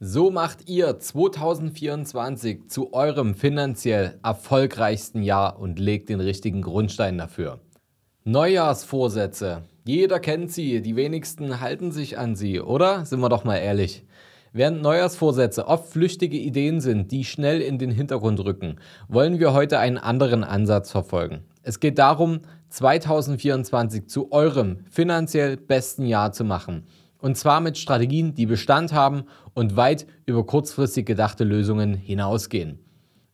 So macht ihr 2024 zu eurem finanziell erfolgreichsten Jahr und legt den richtigen Grundstein dafür. Neujahrsvorsätze. Jeder kennt sie, die wenigsten halten sich an sie, oder? Sind wir doch mal ehrlich. Während Neujahrsvorsätze oft flüchtige Ideen sind, die schnell in den Hintergrund rücken, wollen wir heute einen anderen Ansatz verfolgen. Es geht darum, 2024 zu eurem finanziell besten Jahr zu machen und zwar mit Strategien, die Bestand haben und weit über kurzfristig gedachte Lösungen hinausgehen.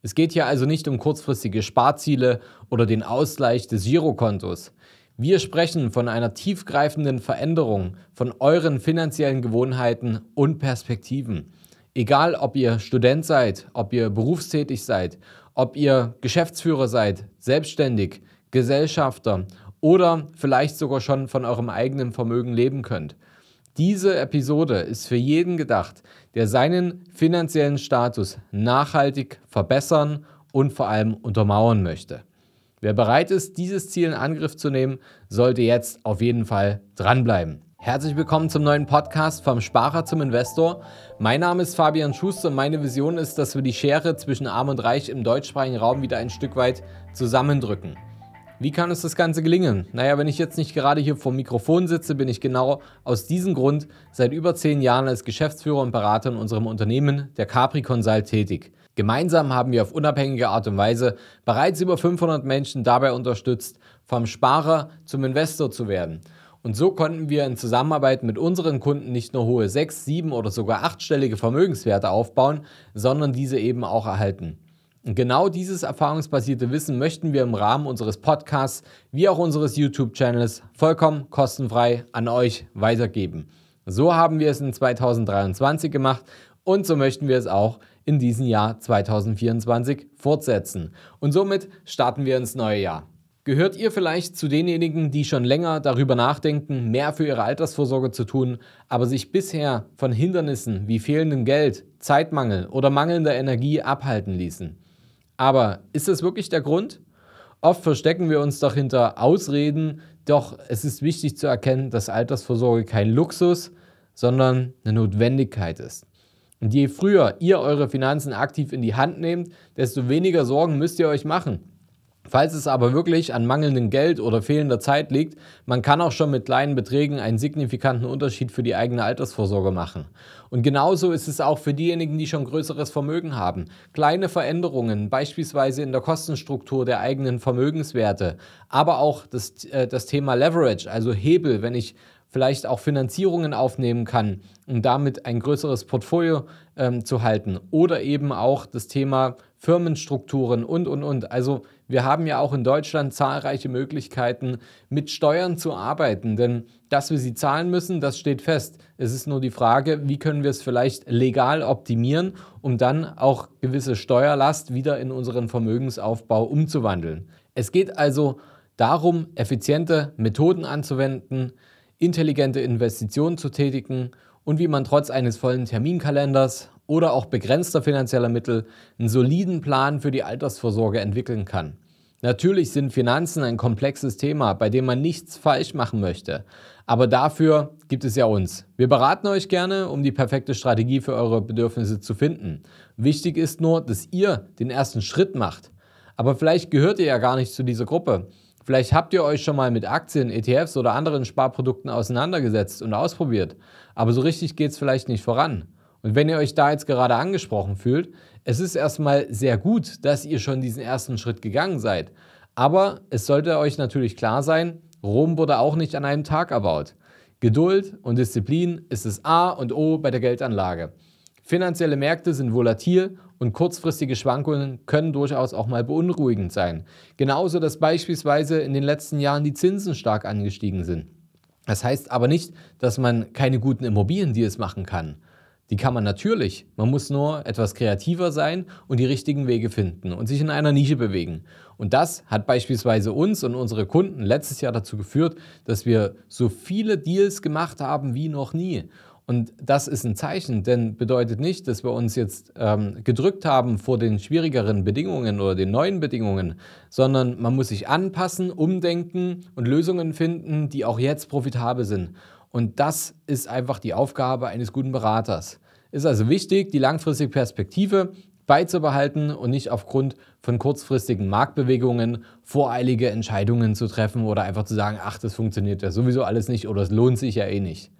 Es geht hier also nicht um kurzfristige Sparziele oder den Ausgleich des Girokontos. Wir sprechen von einer tiefgreifenden Veränderung von euren finanziellen Gewohnheiten und Perspektiven. Egal, ob ihr Student seid, ob ihr berufstätig seid, ob ihr Geschäftsführer seid, selbstständig, Gesellschafter oder vielleicht sogar schon von eurem eigenen Vermögen leben könnt. Diese Episode ist für jeden gedacht, der seinen finanziellen Status nachhaltig verbessern und vor allem untermauern möchte. Wer bereit ist, dieses Ziel in Angriff zu nehmen, sollte jetzt auf jeden Fall dranbleiben. Herzlich willkommen zum neuen Podcast vom Sparer zum Investor. Mein Name ist Fabian Schuster und meine Vision ist, dass wir die Schere zwischen Arm und Reich im deutschsprachigen Raum wieder ein Stück weit zusammendrücken. Wie kann uns das Ganze gelingen? Naja, wenn ich jetzt nicht gerade hier vor dem Mikrofon sitze, bin ich genau aus diesem Grund seit über zehn Jahren als Geschäftsführer und Berater in unserem Unternehmen, der Capri Consult, tätig. Gemeinsam haben wir auf unabhängige Art und Weise bereits über 500 Menschen dabei unterstützt, vom Sparer zum Investor zu werden. Und so konnten wir in Zusammenarbeit mit unseren Kunden nicht nur hohe sechs, sieben oder sogar achtstellige Vermögenswerte aufbauen, sondern diese eben auch erhalten. Genau dieses erfahrungsbasierte Wissen möchten wir im Rahmen unseres Podcasts wie auch unseres YouTube-Channels vollkommen kostenfrei an euch weitergeben. So haben wir es in 2023 gemacht und so möchten wir es auch in diesem Jahr 2024 fortsetzen. Und somit starten wir ins neue Jahr. Gehört ihr vielleicht zu denjenigen, die schon länger darüber nachdenken, mehr für ihre Altersvorsorge zu tun, aber sich bisher von Hindernissen wie fehlendem Geld, Zeitmangel oder mangelnder Energie abhalten ließen? Aber ist das wirklich der Grund? Oft verstecken wir uns doch hinter Ausreden, doch es ist wichtig zu erkennen, dass Altersvorsorge kein Luxus, sondern eine Notwendigkeit ist. Und je früher ihr eure Finanzen aktiv in die Hand nehmt, desto weniger Sorgen müsst ihr euch machen. Falls es aber wirklich an mangelndem Geld oder fehlender Zeit liegt, man kann auch schon mit kleinen Beträgen einen signifikanten Unterschied für die eigene Altersvorsorge machen. Und genauso ist es auch für diejenigen, die schon größeres Vermögen haben. Kleine Veränderungen, beispielsweise in der Kostenstruktur der eigenen Vermögenswerte, aber auch das, äh, das Thema Leverage, also Hebel, wenn ich vielleicht auch Finanzierungen aufnehmen kann, um damit ein größeres Portfolio ähm, zu halten. Oder eben auch das Thema Firmenstrukturen und, und, und. Also wir haben ja auch in Deutschland zahlreiche Möglichkeiten, mit Steuern zu arbeiten. Denn dass wir sie zahlen müssen, das steht fest. Es ist nur die Frage, wie können wir es vielleicht legal optimieren, um dann auch gewisse Steuerlast wieder in unseren Vermögensaufbau umzuwandeln. Es geht also darum, effiziente Methoden anzuwenden, intelligente Investitionen zu tätigen und wie man trotz eines vollen Terminkalenders oder auch begrenzter finanzieller Mittel einen soliden Plan für die Altersvorsorge entwickeln kann. Natürlich sind Finanzen ein komplexes Thema, bei dem man nichts falsch machen möchte. Aber dafür gibt es ja uns. Wir beraten euch gerne, um die perfekte Strategie für eure Bedürfnisse zu finden. Wichtig ist nur, dass ihr den ersten Schritt macht. Aber vielleicht gehört ihr ja gar nicht zu dieser Gruppe. Vielleicht habt ihr euch schon mal mit Aktien, ETFs oder anderen Sparprodukten auseinandergesetzt und ausprobiert, aber so richtig geht es vielleicht nicht voran. Und wenn ihr euch da jetzt gerade angesprochen fühlt, es ist erstmal sehr gut, dass ihr schon diesen ersten Schritt gegangen seid. Aber es sollte euch natürlich klar sein, Rom wurde auch nicht an einem Tag erbaut. Geduld und Disziplin ist das A und O bei der Geldanlage. Finanzielle Märkte sind volatil und kurzfristige Schwankungen können durchaus auch mal beunruhigend sein. Genauso, dass beispielsweise in den letzten Jahren die Zinsen stark angestiegen sind. Das heißt aber nicht, dass man keine guten Immobiliendeals machen kann. Die kann man natürlich. Man muss nur etwas kreativer sein und die richtigen Wege finden und sich in einer Nische bewegen. Und das hat beispielsweise uns und unsere Kunden letztes Jahr dazu geführt, dass wir so viele Deals gemacht haben wie noch nie. Und das ist ein Zeichen, denn bedeutet nicht, dass wir uns jetzt ähm, gedrückt haben vor den schwierigeren Bedingungen oder den neuen Bedingungen, sondern man muss sich anpassen, umdenken und Lösungen finden, die auch jetzt profitabel sind. Und das ist einfach die Aufgabe eines guten Beraters. Ist also wichtig, die langfristige Perspektive beizubehalten und nicht aufgrund von kurzfristigen Marktbewegungen voreilige Entscheidungen zu treffen oder einfach zu sagen, ach, das funktioniert ja sowieso alles nicht oder es lohnt sich ja eh nicht.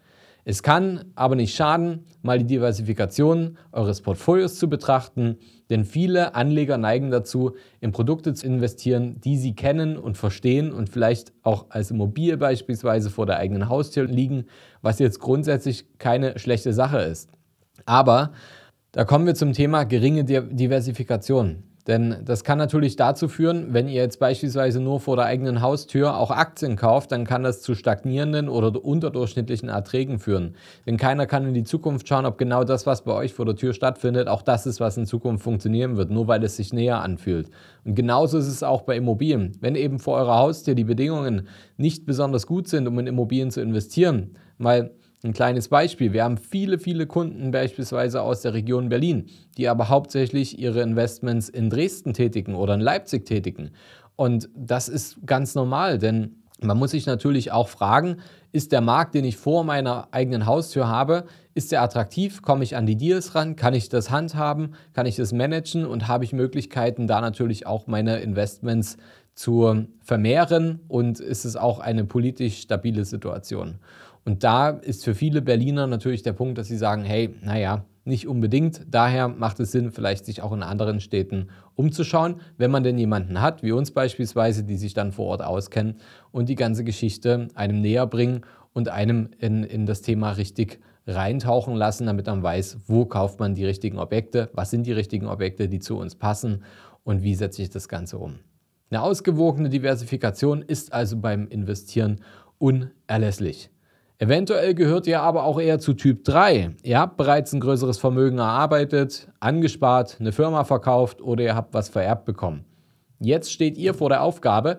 Es kann aber nicht schaden, mal die Diversifikation eures Portfolios zu betrachten, denn viele Anleger neigen dazu, in Produkte zu investieren, die sie kennen und verstehen und vielleicht auch als Immobilie beispielsweise vor der eigenen Haustür liegen, was jetzt grundsätzlich keine schlechte Sache ist. Aber da kommen wir zum Thema geringe Diversifikation. Denn das kann natürlich dazu führen, wenn ihr jetzt beispielsweise nur vor der eigenen Haustür auch Aktien kauft, dann kann das zu stagnierenden oder unterdurchschnittlichen Erträgen führen. Denn keiner kann in die Zukunft schauen, ob genau das, was bei euch vor der Tür stattfindet, auch das ist, was in Zukunft funktionieren wird, nur weil es sich näher anfühlt. Und genauso ist es auch bei Immobilien. Wenn eben vor eurer Haustür die Bedingungen nicht besonders gut sind, um in Immobilien zu investieren, weil ein kleines Beispiel. Wir haben viele, viele Kunden beispielsweise aus der Region Berlin, die aber hauptsächlich ihre Investments in Dresden tätigen oder in Leipzig tätigen. Und das ist ganz normal, denn man muss sich natürlich auch fragen, ist der Markt, den ich vor meiner eigenen Haustür habe, ist der attraktiv? Komme ich an die Deals ran? Kann ich das handhaben? Kann ich das managen? Und habe ich Möglichkeiten, da natürlich auch meine Investments zu vermehren? Und ist es auch eine politisch stabile Situation? Und da ist für viele Berliner natürlich der Punkt, dass sie sagen, hey, naja, nicht unbedingt. Daher macht es Sinn, vielleicht sich auch in anderen Städten umzuschauen, wenn man denn jemanden hat, wie uns beispielsweise, die sich dann vor Ort auskennen und die ganze Geschichte einem näher bringen und einem in, in das Thema richtig reintauchen lassen, damit man weiß, wo kauft man die richtigen Objekte, was sind die richtigen Objekte, die zu uns passen und wie setze ich das Ganze um. Eine ausgewogene Diversifikation ist also beim Investieren unerlässlich. Eventuell gehört ihr aber auch eher zu Typ 3. Ihr habt bereits ein größeres Vermögen erarbeitet, angespart, eine Firma verkauft oder ihr habt was vererbt bekommen. Jetzt steht ihr vor der Aufgabe,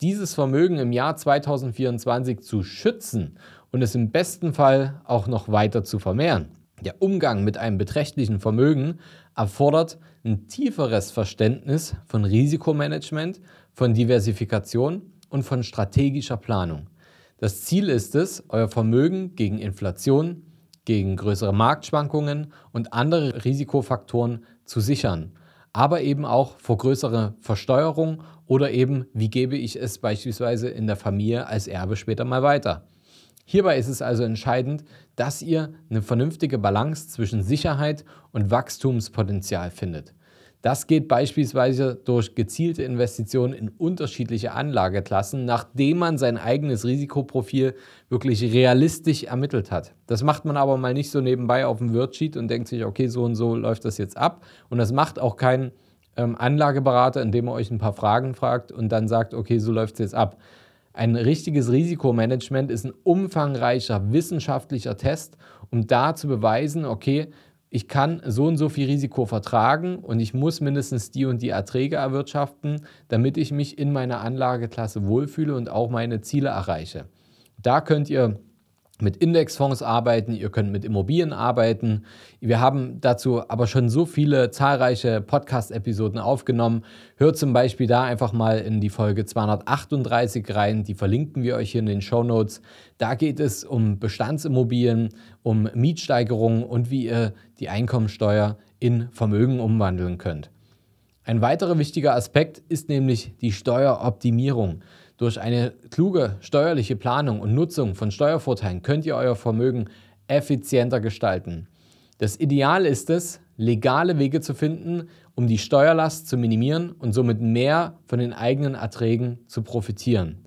dieses Vermögen im Jahr 2024 zu schützen und es im besten Fall auch noch weiter zu vermehren. Der Umgang mit einem beträchtlichen Vermögen erfordert ein tieferes Verständnis von Risikomanagement, von Diversifikation und von strategischer Planung. Das Ziel ist es, euer Vermögen gegen Inflation, gegen größere Marktschwankungen und andere Risikofaktoren zu sichern, aber eben auch vor größere Versteuerung oder eben, wie gebe ich es beispielsweise in der Familie als Erbe später mal weiter. Hierbei ist es also entscheidend, dass ihr eine vernünftige Balance zwischen Sicherheit und Wachstumspotenzial findet. Das geht beispielsweise durch gezielte Investitionen in unterschiedliche Anlageklassen, nachdem man sein eigenes Risikoprofil wirklich realistisch ermittelt hat. Das macht man aber mal nicht so nebenbei auf dem Worksheet und denkt sich, okay, so und so läuft das jetzt ab. Und das macht auch kein ähm, Anlageberater, indem er euch ein paar Fragen fragt und dann sagt, okay, so läuft es jetzt ab. Ein richtiges Risikomanagement ist ein umfangreicher wissenschaftlicher Test, um da zu beweisen, okay, ich kann so und so viel Risiko vertragen und ich muss mindestens die und die Erträge erwirtschaften, damit ich mich in meiner Anlageklasse wohlfühle und auch meine Ziele erreiche. Da könnt ihr mit Indexfonds arbeiten, ihr könnt mit Immobilien arbeiten. Wir haben dazu aber schon so viele zahlreiche Podcast-Episoden aufgenommen. Hört zum Beispiel da einfach mal in die Folge 238 rein, die verlinken wir euch hier in den Show Notes. Da geht es um Bestandsimmobilien, um Mietsteigerungen und wie ihr die Einkommensteuer in Vermögen umwandeln könnt. Ein weiterer wichtiger Aspekt ist nämlich die Steueroptimierung. Durch eine kluge steuerliche Planung und Nutzung von Steuervorteilen könnt ihr euer Vermögen effizienter gestalten. Das Ideal ist es, legale Wege zu finden, um die Steuerlast zu minimieren und somit mehr von den eigenen Erträgen zu profitieren.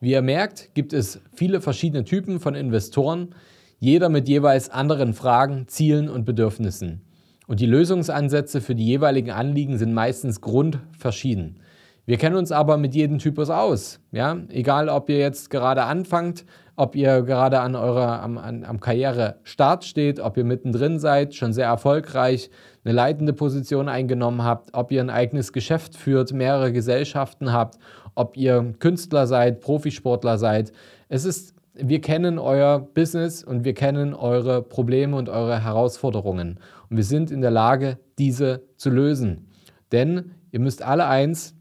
Wie ihr merkt, gibt es viele verschiedene Typen von Investoren, jeder mit jeweils anderen Fragen, Zielen und Bedürfnissen. Und die Lösungsansätze für die jeweiligen Anliegen sind meistens grundverschieden. Wir kennen uns aber mit jedem Typus aus. Ja? Egal, ob ihr jetzt gerade anfangt, ob ihr gerade an eurer, am, an, am Karrierestart steht, ob ihr mittendrin seid, schon sehr erfolgreich, eine leitende Position eingenommen habt, ob ihr ein eigenes Geschäft führt, mehrere Gesellschaften habt, ob ihr Künstler seid, Profisportler seid. Es ist, wir kennen euer Business und wir kennen eure Probleme und eure Herausforderungen. Und wir sind in der Lage, diese zu lösen. Denn ihr müsst alle eins,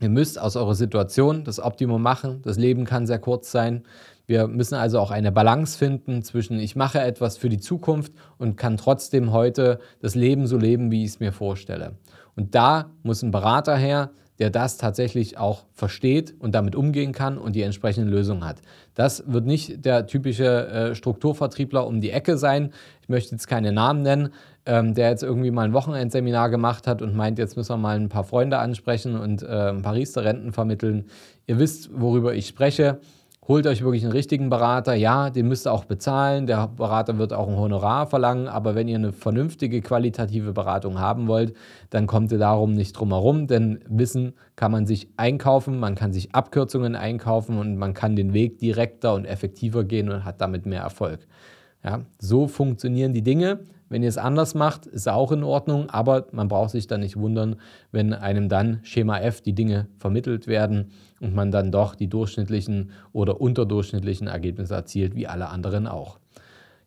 Ihr müsst aus eurer Situation das Optimum machen. Das Leben kann sehr kurz sein. Wir müssen also auch eine Balance finden zwischen ich mache etwas für die Zukunft und kann trotzdem heute das Leben so leben, wie ich es mir vorstelle. Und da muss ein Berater her, der das tatsächlich auch versteht und damit umgehen kann und die entsprechende Lösung hat. Das wird nicht der typische äh, Strukturvertriebler um die Ecke sein. Ich möchte jetzt keine Namen nennen, ähm, der jetzt irgendwie mal ein Wochenendseminar gemacht hat und meint, jetzt müssen wir mal ein paar Freunde ansprechen und äh, ein paar Riester-Renten vermitteln. Ihr wisst, worüber ich spreche. Holt euch wirklich einen richtigen Berater. Ja, den müsst ihr auch bezahlen. Der Berater wird auch ein Honorar verlangen. Aber wenn ihr eine vernünftige, qualitative Beratung haben wollt, dann kommt ihr darum nicht drum herum. Denn Wissen kann man sich einkaufen, man kann sich Abkürzungen einkaufen und man kann den Weg direkter und effektiver gehen und hat damit mehr Erfolg. Ja, so funktionieren die Dinge. Wenn ihr es anders macht, ist auch in Ordnung, aber man braucht sich dann nicht wundern, wenn einem dann Schema F die Dinge vermittelt werden und man dann doch die durchschnittlichen oder unterdurchschnittlichen Ergebnisse erzielt, wie alle anderen auch.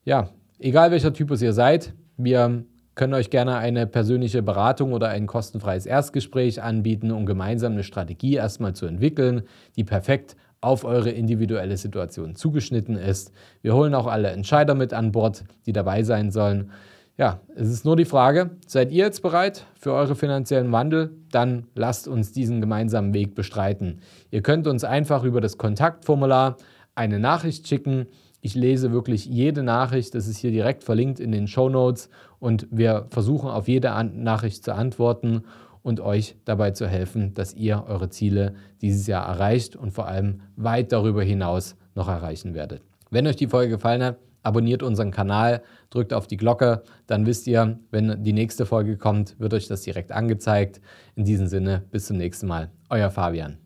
Ja, egal welcher Typus ihr seid, wir können euch gerne eine persönliche Beratung oder ein kostenfreies Erstgespräch anbieten, um gemeinsam eine Strategie erstmal zu entwickeln, die perfekt auf eure individuelle Situation zugeschnitten ist. Wir holen auch alle Entscheider mit an Bord, die dabei sein sollen. Ja, es ist nur die Frage, seid ihr jetzt bereit für eure finanziellen Wandel? Dann lasst uns diesen gemeinsamen Weg bestreiten. Ihr könnt uns einfach über das Kontaktformular eine Nachricht schicken. Ich lese wirklich jede Nachricht, das ist hier direkt verlinkt in den Show Notes und wir versuchen auf jede Nachricht zu antworten und euch dabei zu helfen, dass ihr eure Ziele dieses Jahr erreicht und vor allem weit darüber hinaus noch erreichen werdet. Wenn euch die Folge gefallen hat, abonniert unseren Kanal, drückt auf die Glocke, dann wisst ihr, wenn die nächste Folge kommt, wird euch das direkt angezeigt. In diesem Sinne, bis zum nächsten Mal. Euer Fabian.